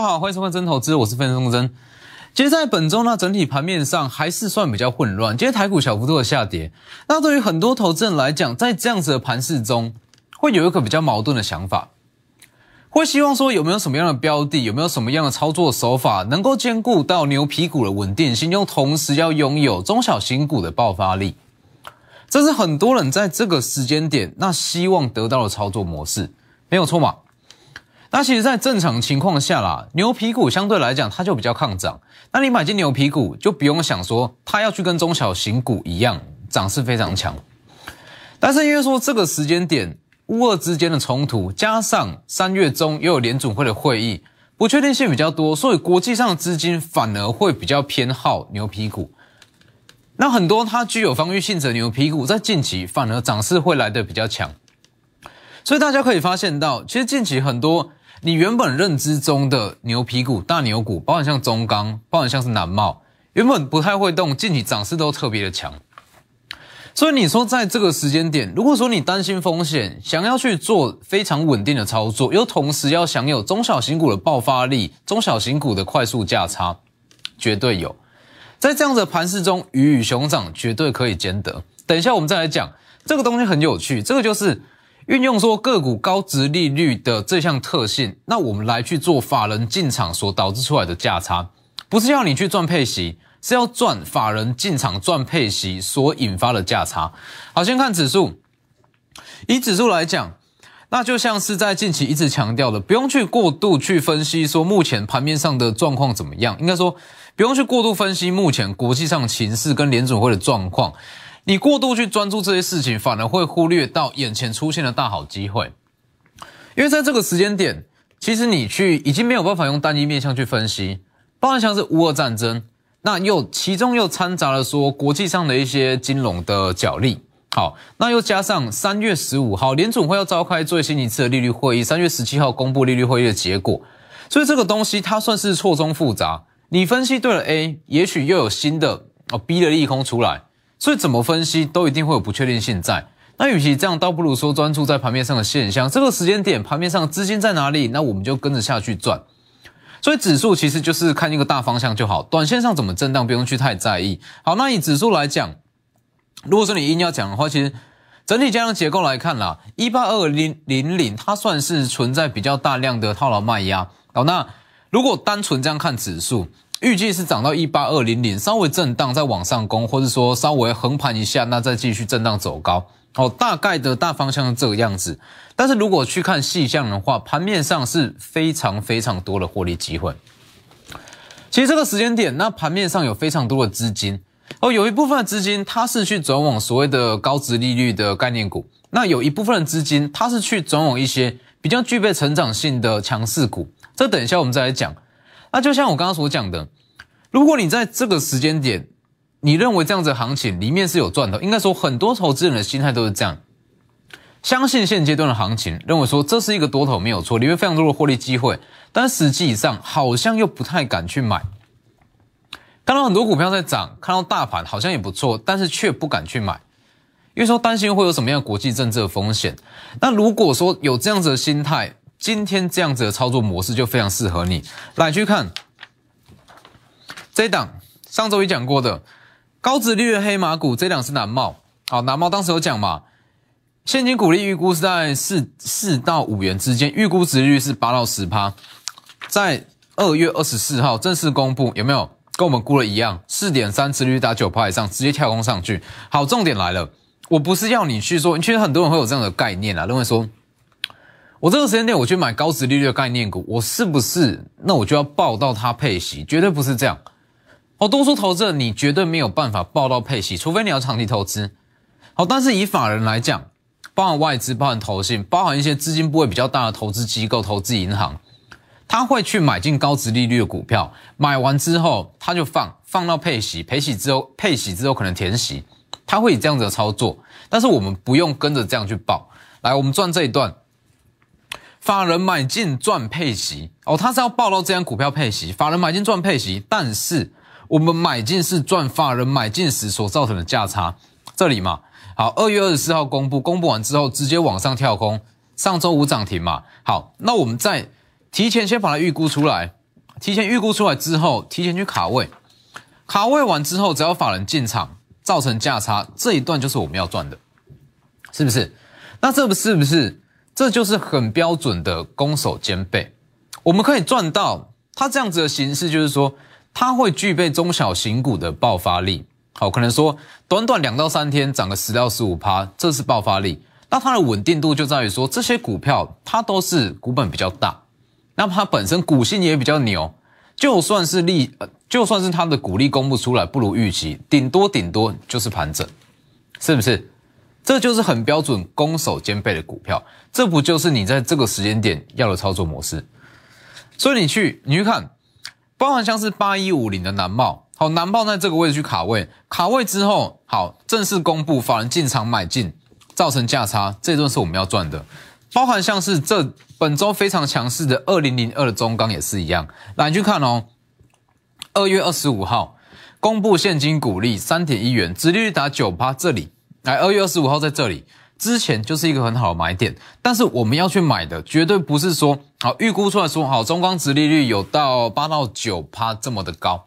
投资朋友好，欢迎收看真投资，我是分钟真。其实，在本周呢，整体盘面上还是算比较混乱。今天台股小幅度的下跌，那对于很多投资人来讲，在这样子的盘势中，会有一个比较矛盾的想法，会希望说有没有什么样的标的，有没有什么样的操作手法，能够兼顾到牛皮股的稳定性，又同时要拥有中小型股的爆发力。这是很多人在这个时间点那希望得到的操作模式，没有错嘛？那其实，在正常情况下啦，牛皮股相对来讲，它就比较抗涨。那你买进牛皮股，就不用想说它要去跟中小型股一样涨势非常强。但是因为说这个时间点，乌俄之间的冲突，加上三月中又有联准会的会议，不确定性比较多，所以国际上的资金反而会比较偏好牛皮股。那很多它具有防御性质的牛皮股，在近期反而涨势会来的比较强。所以大家可以发现到，其实近期很多。你原本认知中的牛皮股、大牛股，包含像中钢，包含像是南茂，原本不太会动，近期涨势都特别的强。所以你说在这个时间点，如果说你担心风险，想要去做非常稳定的操作，又同时要享有中小型股的爆发力、中小型股的快速价差，绝对有。在这样的盘势中，鱼与熊掌绝对可以兼得。等一下我们再来讲这个东西很有趣，这个就是。运用说个股高值利率的这项特性，那我们来去做法人进场所导致出来的价差，不是要你去赚配息，是要赚法人进场赚配息所引发的价差。好，先看指数，以指数来讲，那就像是在近期一直强调的，不用去过度去分析说目前盘面上的状况怎么样，应该说不用去过度分析目前国际上情势跟联准会的状况。你过度去专注这些事情，反而会忽略到眼前出现的大好机会。因为在这个时间点，其实你去已经没有办法用单一面向去分析，包含像是乌俄战争，那又其中又掺杂了说国际上的一些金融的角力。好，那又加上三月十五号联总会要召开最新一次的利率会议，三月十七号公布利率会议的结果，所以这个东西它算是错综复杂。你分析对了 A，也许又有新的哦 B 的利空出来。所以怎么分析都一定会有不确定性在。那与其这样，倒不如说专注在盘面上的现象。这个时间点盘面上资金在哪里，那我们就跟着下去赚。所以指数其实就是看一个大方向就好，短线上怎么震荡不用去太在意。好，那以指数来讲，如果说你硬要讲的话，其实整体加量结构来看啦，一八二零零零它算是存在比较大量的套牢卖压。好，那如果单纯这样看指数。预计是涨到一八二零零，稍微震荡再往上攻，或者说稍微横盘一下，那再继续震荡走高。哦，大概的大方向是这个样子。但是如果去看细项的话，盘面上是非常非常多的获利机会。其实这个时间点，那盘面上有非常多的资金哦，有一部分的资金它是去转往所谓的高值利率的概念股，那有一部分的资金它是去转往一些比较具备成长性的强势股。这等一下我们再来讲。那就像我刚刚所讲的，如果你在这个时间点，你认为这样子行情里面是有赚头，应该说很多投资人的心态都是这样，相信现阶段的行情，认为说这是一个多头没有错，里面非常多的获利机会，但实际上好像又不太敢去买。看到很多股票在涨，看到大盘好像也不错，但是却不敢去买，因为说担心会有什么样的国际政治的风险。那如果说有这样子的心态，今天这样子的操作模式就非常适合你。来去看这一档，上周一讲过的高值利率黑马股，这档是南茂。好，南茂当时有讲嘛，现金股利预估是在四四到五元之间，预估值率是八到十趴。在二月二十四号正式公布，有没有跟我们估的一样？四点三值率打九趴以上，直接跳空上去。好，重点来了，我不是要你去说，其实很多人会有这样的概念啊，认为说。我这个时间点我去买高值利率的概念股，我是不是那我就要报到它配息？绝对不是这样。好，多数投资人你绝对没有办法报到配息，除非你要长期投资。好，但是以法人来讲，包含外资、包含投信、包含一些资金部位比较大的投资机构、投资银行，他会去买进高值利率的股票，买完之后他就放，放到配息，配息之后配息之后可能填息，他会以这样子的操作。但是我们不用跟着这样去报。来，我们赚这一段。法人买进赚配息哦，他是要报到这张股票配息。法人买进赚配息，但是我们买进是赚法人买进时所造成的价差。这里嘛，好，二月二十四号公布，公布完之后直接往上跳空，上周五涨停嘛。好，那我们在提前先把它预估出来，提前预估出来之后，提前去卡位，卡位完之后，只要法人进场造成价差，这一段就是我们要赚的，是不是？那这不是不是？这就是很标准的攻守兼备，我们可以赚到它这样子的形式，就是说它会具备中小型股的爆发力。好，可能说短短两到三天涨个十到十五趴，这是爆发力。那它的稳定度就在于说，这些股票它都是股本比较大，那么它本身股性也比较牛，就算是利，就算是它的股利公布出来不如预期，顶多顶多就是盘整，是不是？这就是很标准攻守兼备的股票，这不就是你在这个时间点要的操作模式？所以你去你去看，包含像是八一五零的南茂，好，南茂在这个位置去卡位，卡位之后，好，正式公布法人进场买进。造成价差，这顿是我们要赚的。包含像是这本周非常强势的二零零二的中钢也是一样。来去看哦，二月二十五号公布现金股利三点一元，殖利率达九趴。这里来，二月二十五号在这里之前就是一个很好的买点。但是我们要去买的绝对不是说好预估出来说好中钢殖利率有到八到九趴这么的高。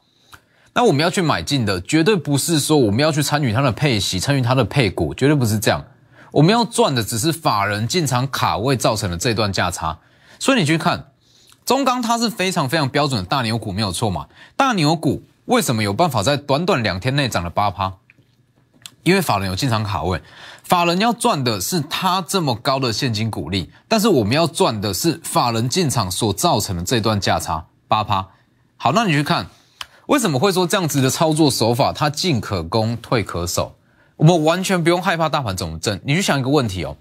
那我们要去买进的绝对不是说我们要去参与它的配息，参与它的配股，绝对不是这样。我们要赚的只是法人进场卡位造成的这段价差，所以你去看中钢，它是非常非常标准的大牛股，没有错嘛？大牛股为什么有办法在短短两天内涨了八趴？因为法人有进场卡位，法人要赚的是他这么高的现金股利，但是我们要赚的是法人进场所造成的这段价差八趴。好，那你去看为什么会说这样子的操作手法，它进可攻，退可守？我们完全不用害怕大盘怎么震，你去想一个问题哦，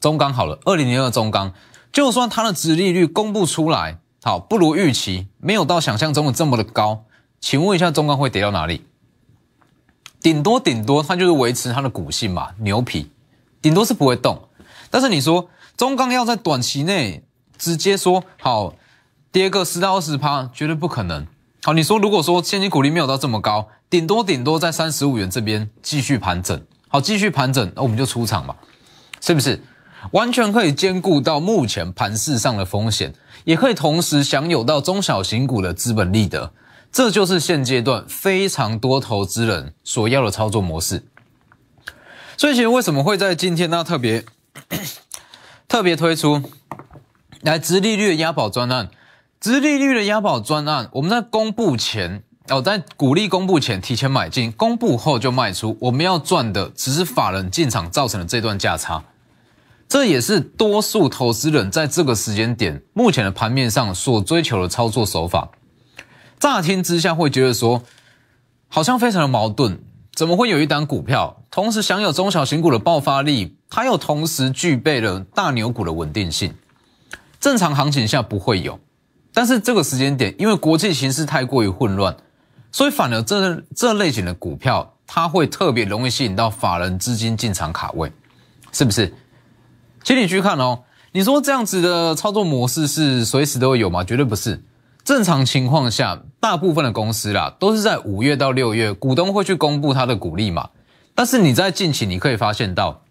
中钢好了，二零零二中钢，就算它的殖利率公布出来，好不如预期，没有到想象中的这么的高，请问一下中钢会跌到哪里？顶多顶多它就是维持它的股性嘛，牛皮，顶多是不会动。但是你说中钢要在短期内直接说好跌个十到二十趴，绝对不可能。好，你说如果说现金股利没有到这么高。顶多顶多在三十五元这边继续盘整，好，继续盘整，那我们就出场嘛，是不是？完全可以兼顾到目前盘市上的风险，也可以同时享有到中小型股的资本利得，这就是现阶段非常多投资人所要的操作模式。所以，其实为什么会在今天呢特别 特别推出来直利率的押宝专案？直利率的押宝专案，我们在公布前。哦，在股利公布前提前买进，公布后就卖出。我们要赚的只是法人进场造成的这段价差，这也是多数投资人在这个时间点目前的盘面上所追求的操作手法。乍听之下会觉得说，好像非常的矛盾，怎么会有一单股票同时享有中小型股的爆发力，它又同时具备了大牛股的稳定性？正常行情下不会有，但是这个时间点，因为国际形势太过于混乱。所以反而这这类型的股票，它会特别容易吸引到法人资金进场卡位，是不是？请你去看哦。你说这样子的操作模式是随时都会有吗？绝对不是。正常情况下，大部分的公司啦，都是在五月到六月，股东会去公布它的股利嘛。但是你在近期你可以发现到，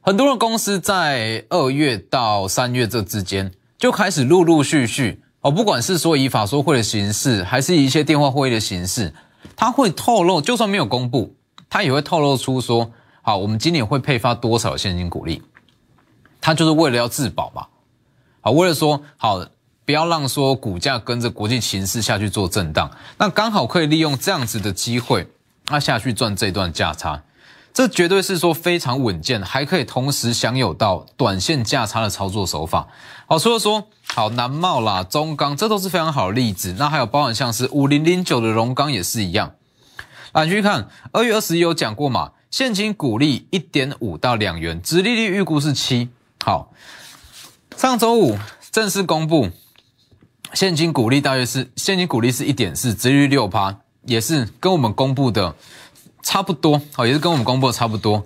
很多的公司在二月到三月这之间，就开始陆陆续续。哦，不管是说以法说会的形式，还是一些电话会议的形式，他会透露，就算没有公布，他也会透露出说，好，我们今年会配发多少现金股利，他就是为了要自保嘛，好，为了说好，不要让说股价跟着国际形势下去做震荡，那刚好可以利用这样子的机会，那下去赚这段价差。这绝对是说非常稳健，还可以同时享有到短线价差的操作手法。好，除了说好南茂啦、中钢，这都是非常好的例子。那还有包含像是五零零九的荣钢也是一样。来去看二月二十一有讲过嘛？现金股利一点五到两元，殖利率预估是七。好，上周五正式公布，现金股利大约是现金股利是一点四，殖利率六趴，也是跟我们公布的。差不多，好，也是跟我们公布的差不多，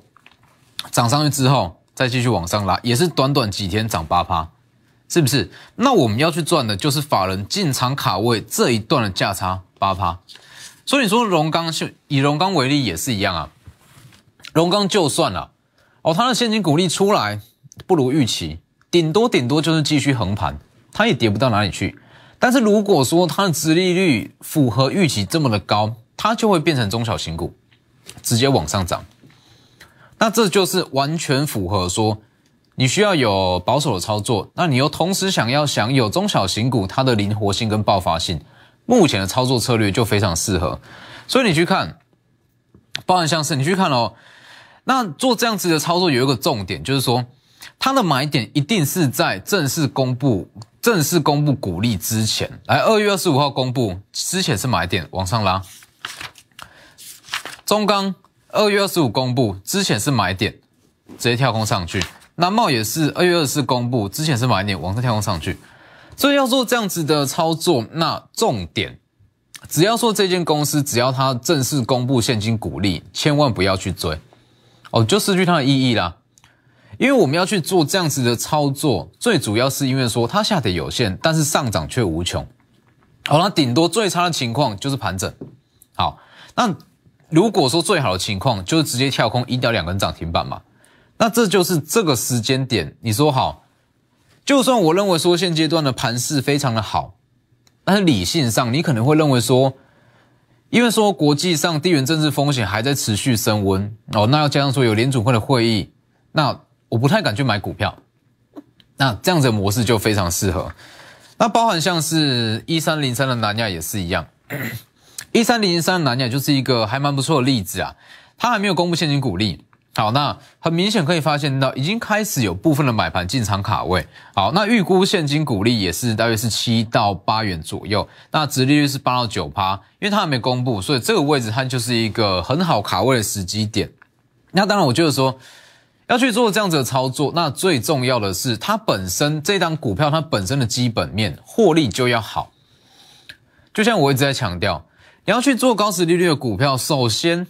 涨上去之后再继续往上拉，也是短短几天涨八趴，是不是？那我们要去赚的就是法人进场卡位这一段的价差八趴。所以你说龙钢就以龙钢为例也是一样啊，龙钢就算了，哦，它的现金股利出来不如预期，顶多顶多就是继续横盘，它也跌不到哪里去。但是如果说它的殖利率符合预期这么的高，它就会变成中小型股，直接往上涨。那这就是完全符合说你需要有保守的操作，那你又同时想要享有中小型股它的灵活性跟爆发性，目前的操作策略就非常适合。所以你去看，包含像是你去看哦，那做这样子的操作有一个重点，就是说它的买点一定是在正式公布。正式公布股利之前，来二月二十五号公布之前是买点往上拉。中钢二月二十五公布之前是买点，直接跳空上去。南茂也是二月二十四公布之前是买点，往上跳空上去。所以要做这样子的操作，那重点只要说这间公司只要它正式公布现金股利，千万不要去追哦，就失去它的意义啦。因为我们要去做这样子的操作，最主要是因为说它下跌有限，但是上涨却无穷。好，那顶多最差的情况就是盘整。好，那如果说最好的情况就是直接跳空一掉两根涨停板嘛，那这就是这个时间点。你说好，就算我认为说现阶段的盘势非常的好，但是理性上你可能会认为说，因为说国际上地缘政治风险还在持续升温哦，那要加上说有联储会的会议，那。我不太敢去买股票，那这样子的模式就非常适合。那包含像是一三零三的南亚也是一样，一三零三的南亚就是一个还蛮不错的例子啊。它还没有公布现金股利，好，那很明显可以发现到已经开始有部分的买盘进场卡位。好，那预估现金股利也是大约是七到八元左右，那殖利率是八到九趴，因为它还没公布，所以这个位置它就是一个很好卡位的时机点。那当然，我觉得说。要去做这样子的操作，那最重要的是它本身这张股票它本身的基本面获利就要好。就像我一直在强调，你要去做高值利率的股票，首先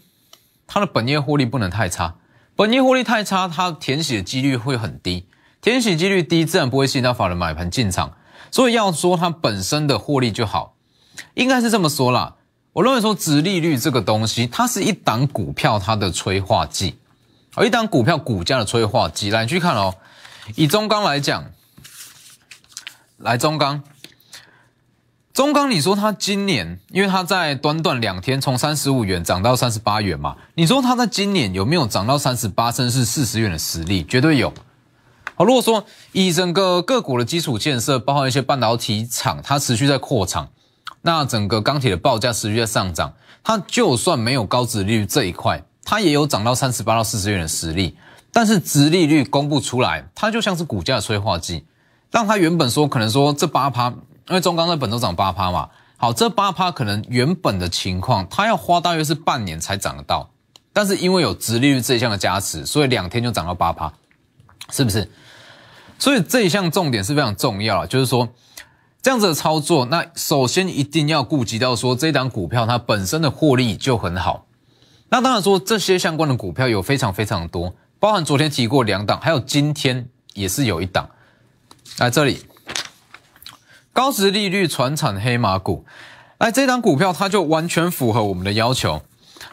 它的本业获利不能太差，本业获利太差，它填息的几率会很低，填息几率低，自然不会吸引到法人买盘进场。所以要说它本身的获利就好，应该是这么说啦。我认为说值利率这个东西，它是一档股票它的催化剂。而一档股票股价的催化剂，来你去看哦。以中钢来讲，来中钢，中钢，你说它今年，因为它在短短两天从三十五元涨到三十八元嘛，你说它在今年有没有涨到三十八甚至四十元的实力？绝对有。好，如果说以整个个股的基础建设，包括一些半导体厂，它持续在扩厂，那整个钢铁的报价持续在上涨，它就算没有高值率这一块。它也有涨到三十八到四十元的实力，但是殖利率公布出来，它就像是股价的催化剂，让它原本说可能说这八趴，因为中钢在本周涨八趴嘛，好，这八趴可能原本的情况，它要花大约是半年才涨得到，但是因为有殖利率这一项的加持，所以两天就涨到八趴，是不是？所以这一项重点是非常重要就是说这样子的操作，那首先一定要顾及到说这档股票它本身的获利就很好。那当然说这些相关的股票有非常非常多，包含昨天提过两档，还有今天也是有一档。来这里，高值利率传产黑马股，来这档股票它就完全符合我们的要求，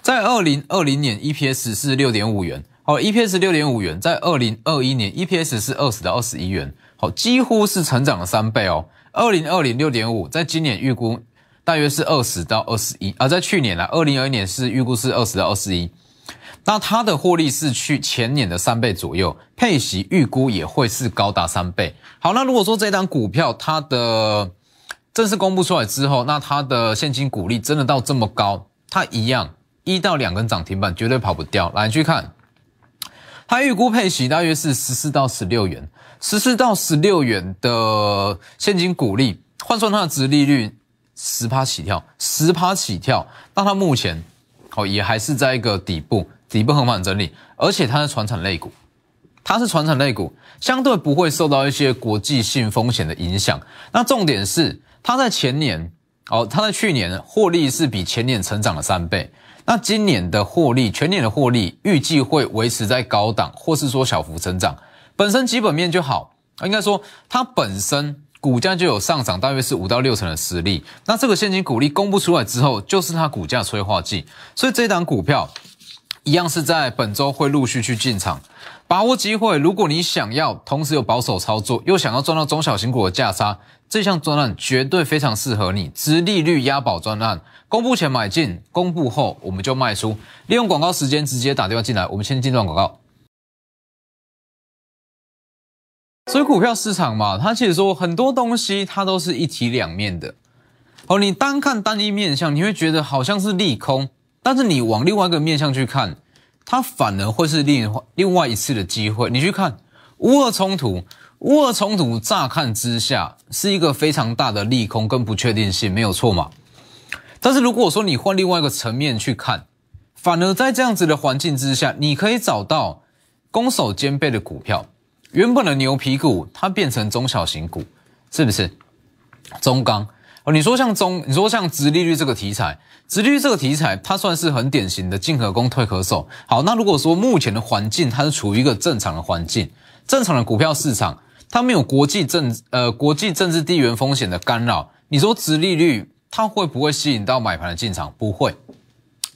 在二零二零年 EPS 是六点五元，好，EPS 六点五元，在二零二一年 EPS 是二十到二十一元，好，几乎是成长了三倍哦。二零二零六点五，在今年预估。大约是二十到二十一，而在去年呢，二零二一年是预估是二十到二十一，那它的获利是去前年的三倍左右，配息预估也会是高达三倍。好，那如果说这张股票它的正式公布出来之后，那它的现金股利真的到这么高，它一样一到两根涨停板绝对跑不掉。来去看，它预估配息大约是十四到十六元，十四到十六元的现金股利换算它的值利率。十趴起跳，十趴起跳，那它目前哦也还是在一个底部，底部横盘整理，而且它是传产类股，它是传产类股，相对不会受到一些国际性风险的影响。那重点是它在前年哦，它在去年获利是比前年成长了三倍，那今年的获利，全年的获利预计会维持在高档，或是说小幅增长，本身基本面就好，应该说它本身。股价就有上涨，大约是五到六成的实力。那这个现金股利公布出来之后，就是它股价催化剂。所以这档股票一样是在本周会陆续去进场。把握机会。如果你想要同时有保守操作，又想要赚到中小型股的价差，这项专案绝对非常适合你。直利率押宝专案，公布前买进，公布后我们就卖出。利用广告时间直接打电话进来。我们先进段广告。所以股票市场嘛，它其实说很多东西它都是一体两面的。哦，你单看单一面相，你会觉得好像是利空，但是你往另外一个面相去看。它反而会是另另外一次的机会。你去看乌俄冲突，乌俄冲突乍看之下是一个非常大的利空跟不确定性，没有错嘛？但是如果说你换另外一个层面去看，反而在这样子的环境之下，你可以找到攻守兼备的股票。原本的牛皮股，它变成中小型股，是不是？中钢。哦，你说像中，你说像直利率这个题材，直利率这个题材，它算是很典型的进可攻退可守。好，那如果说目前的环境它是处于一个正常的环境，正常的股票市场，它没有国际政呃国际政治地缘风险的干扰，你说直利率它会不会吸引到买盘的进场？不会。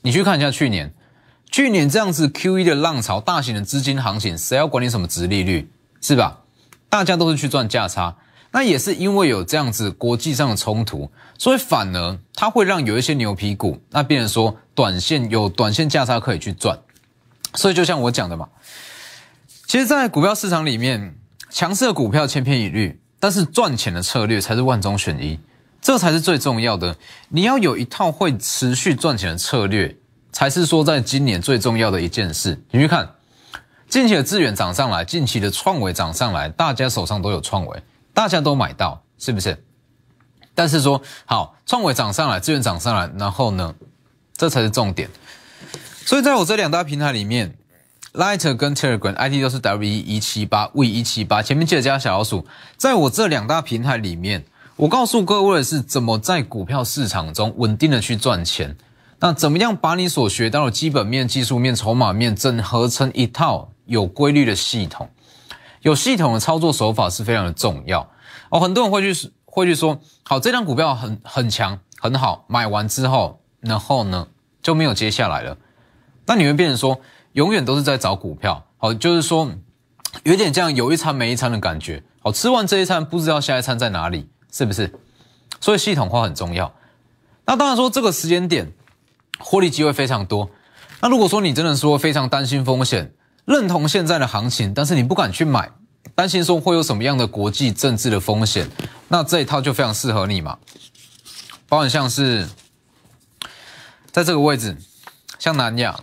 你去看一下去年，去年这样子 Q E 的浪潮，大型的资金行情，谁要管你什么直利率，是吧？大家都是去赚价差。那也是因为有这样子国际上的冲突，所以反而它会让有一些牛皮股，那变成说短线有短线价差可以去赚。所以就像我讲的嘛，其实，在股票市场里面，强势的股票千篇一律，但是赚钱的策略才是万中选一，这才是最重要的。你要有一套会持续赚钱的策略，才是说在今年最重要的一件事。你去看近期的资源涨上来，近期的创维涨上来，大家手上都有创维。大家都买到，是不是？但是说好，创维涨上来，资源涨上来，然后呢，这才是重点。所以在我这两大平台里面，Light 跟 Telegram ID 都是 W 一七八 V 一七八，前面记得加小老鼠。在我这两大平台里面，我告诉各位是怎么在股票市场中稳定的去赚钱。那怎么样把你所学到的基本面、技术面、筹码面整合成一套有规律的系统？有系统的操作手法是非常的重要哦。很多人会去会去说，好，这张股票很很强很好，买完之后，然后呢就没有接下来了。那你会变成说，永远都是在找股票，好，就是说有点这样有一餐没一餐的感觉。好，吃完这一餐不知道下一餐在哪里，是不是？所以系统化很重要。那当然说这个时间点获利机会非常多。那如果说你真的说非常担心风险。认同现在的行情，但是你不敢去买，担心说会有什么样的国际政治的风险，那这一套就非常适合你嘛。包含像是在这个位置，像南亚、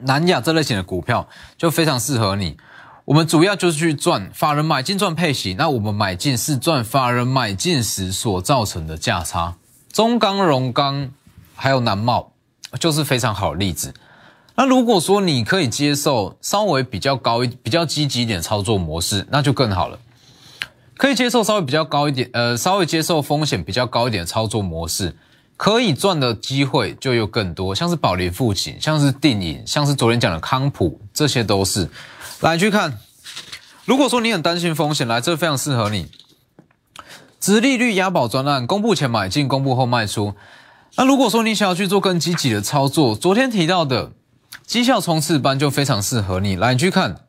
南亚这类型的股票就非常适合你。我们主要就是去赚法人买进赚配息，那我们买进是赚法人买进时所造成的价差。中钢、荣钢还有南茂就是非常好的例子。那如果说你可以接受稍微比较高一、比较积极一点操作模式，那就更好了。可以接受稍微比较高一点，呃，稍微接受风险比较高一点操作模式，可以赚的机会就又更多。像是宝林富锦，像是定影，像是昨天讲的康普，这些都是。来去看，如果说你很担心风险，来这非常适合你。直利率押宝专案，公布前买进，公布后卖出。那如果说你想要去做更积极的操作，昨天提到的。绩效冲刺班就非常适合你，来你去看。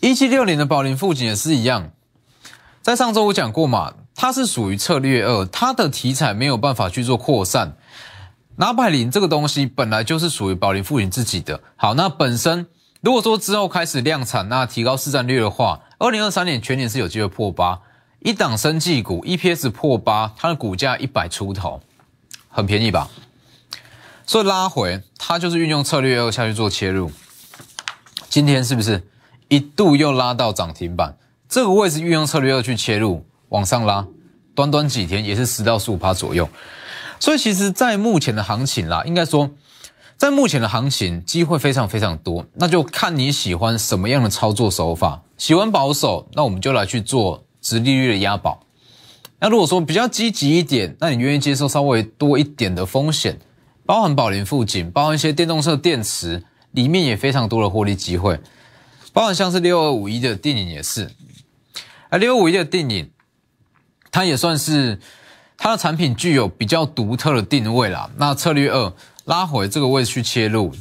一七六零的宝林富锦也是一样，在上周我讲过嘛，它是属于策略二，它的题材没有办法去做扩散。拿百林这个东西本来就是属于宝林富锦自己的，好，那本身如果说之后开始量产，那提高市占率的话，二零二三年全年是有机会破八，一档生技股 EPS 破八，它的股价一百出头，很便宜吧？所以拉回，它就是运用策略二下去做切入。今天是不是一度又拉到涨停板？这个位置运用策略二去切入，往上拉，短短几天也是十到十五趴左右。所以其实，在目前的行情啦，应该说，在目前的行情机会非常非常多，那就看你喜欢什么样的操作手法。喜欢保守，那我们就来去做直利率的押宝。那如果说比较积极一点，那你愿意接受稍微多一点的风险？包含宝林附近，包含一些电动车电池，里面也非常多的获利机会。包含像是六二五一的电影也是，而六二五一的电影，它也算是它的产品具有比较独特的定位啦。那策略二拉回这个位置去切入，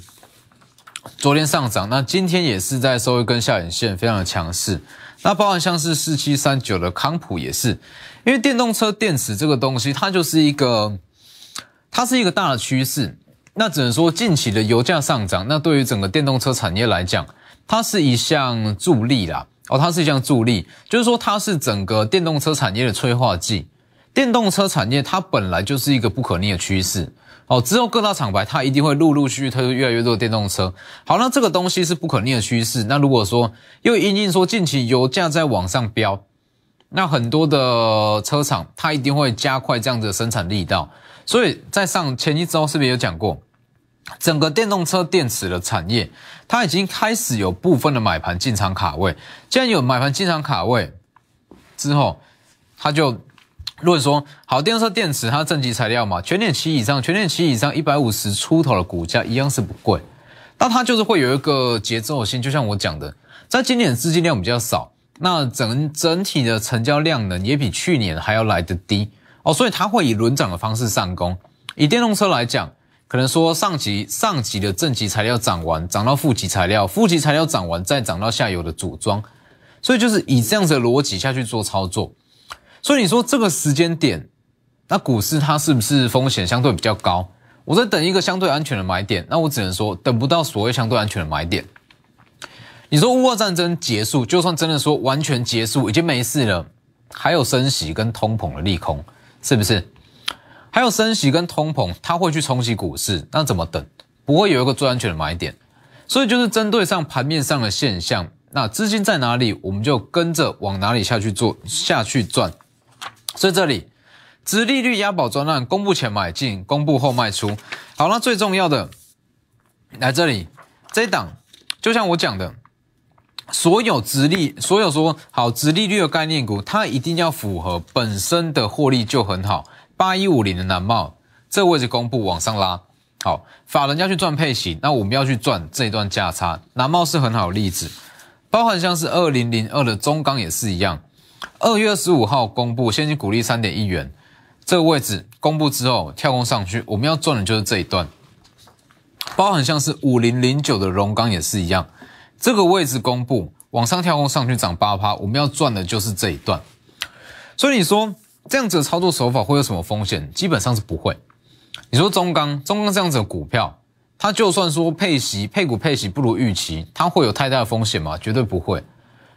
昨天上涨，那今天也是在收一根下影线，非常的强势。那包含像是四七三九的康普也是，因为电动车电池这个东西，它就是一个，它是一个大的趋势。那只能说近期的油价上涨，那对于整个电动车产业来讲，它是一项助力啦。哦，它是一项助力，就是说它是整个电动车产业的催化剂。电动车产业它本来就是一个不可逆的趋势。哦，之后各大厂牌它一定会陆陆续续推出越来越多的电动车。好，那这个东西是不可逆的趋势。那如果说又因应说近期油价在往上飙，那很多的车厂它一定会加快这样的生产力道。所以在上前一周是不是有讲过？整个电动车电池的产业，它已经开始有部分的买盘进场卡位。既然有买盘进场卡位之后，它就论说，好，电动车电池它正极材料嘛，全点七以上，全点七以上一百五十出头的股价一样是不贵。那它就是会有一个节奏性，就像我讲的，在今年资金量比较少，那整整体的成交量呢也比去年还要来得低哦，所以它会以轮涨的方式上攻。以电动车来讲。可能说上级上级的正极材料涨完，涨到负极材料，负极材料涨完再涨到下游的组装，所以就是以这样子的逻辑下去做操作。所以你说这个时间点，那股市它是不是风险相对比较高？我在等一个相对安全的买点，那我只能说等不到所谓相对安全的买点。你说乌俄战争结束，就算真的说完全结束，已经没事了，还有升息跟通膨的利空，是不是？还有升息跟通膨，它会去冲击股市，那怎么等？不会有一个最安全的买点，所以就是针对上盘面上的现象，那资金在哪里，我们就跟着往哪里下去做下去赚。所以这里，殖利率押宝专案公布前买进，公布后卖出。好，那最重要的来这里，这一档就像我讲的，所有直利，所有说好直利率的概念股，它一定要符合本身的获利就很好。八一五零的南茂，这个位置公布往上拉，好，法人要去赚配型，那我们要去赚这一段价差。南茂是很好的例子，包含像是二零零二的中钢也是一样。二月二十五号公布现金股利三点一元，这个位置公布之后跳空上去，我们要赚的就是这一段。包含像是五零零九的荣钢也是一样，这个位置公布往上跳空上去涨八趴，我们要赚的就是这一段。所以你说。这样子的操作手法会有什么风险？基本上是不会。你说中钢，中钢这样子的股票，它就算说配息配股配息不如预期，它会有太大的风险吗？绝对不会。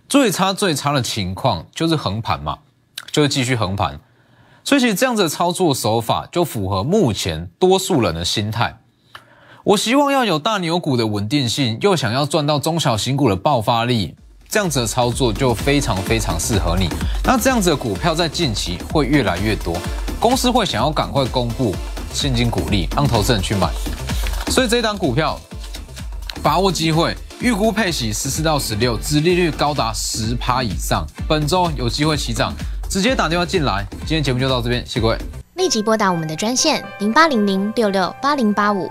最差最差的情况就是横盘嘛，就是继续横盘。所以其实这样子的操作手法就符合目前多数人的心态。我希望要有大牛股的稳定性，又想要赚到中小型股的爆发力。这样子的操作就非常非常适合你。那这样子的股票在近期会越来越多，公司会想要赶快公布现金股利，让投资人去买。所以这档股票把握机会，预估配息十四到十六，殖利率高达十趴以上，本周有机会起涨，直接打电话进来。今天节目就到这边，谢谢各位。立即拨打我们的专线零八零零六六八零八五。